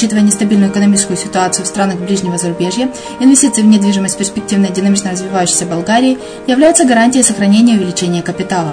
Учитывая нестабильную экономическую ситуацию в странах ближнего зарубежья, инвестиции в недвижимость перспективной динамично развивающейся Болгарии являются гарантией сохранения и увеличения капитала.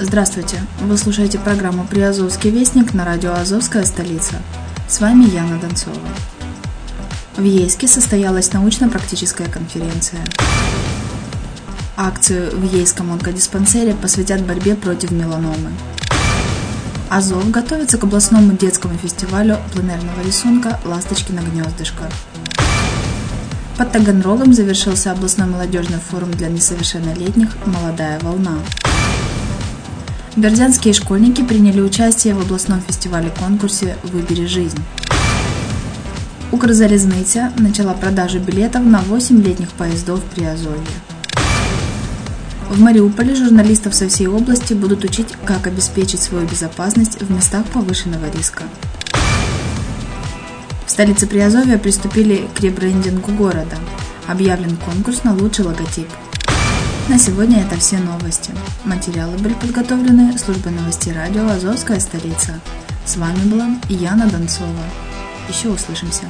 Здравствуйте! Вы слушаете программу «Приазовский вестник» на радио «Азовская столица». С вами Яна Донцова. В Ейске состоялась научно-практическая конференция. Акцию в Ейском онкодиспансере посвятят борьбе против меланомы. Азов готовится к областному детскому фестивалю пленерного рисунка «Ласточкино гнездышко». Под Таганрогом завершился областной молодежный форум для несовершеннолетних «Молодая волна». Бердянские школьники приняли участие в областном фестивале-конкурсе «Выбери жизнь». Укрзалізниця начала продажу билетов на 8 летних поездов при Азове. В Мариуполе журналистов со всей области будут учить, как обеспечить свою безопасность в местах повышенного риска. В столице Приазовья приступили к ребрендингу города. Объявлен конкурс на лучший логотип. На сегодня это все новости. Материалы были подготовлены службой новостей радио «Азовская столица». С вами была Яна Донцова. Еще услышимся.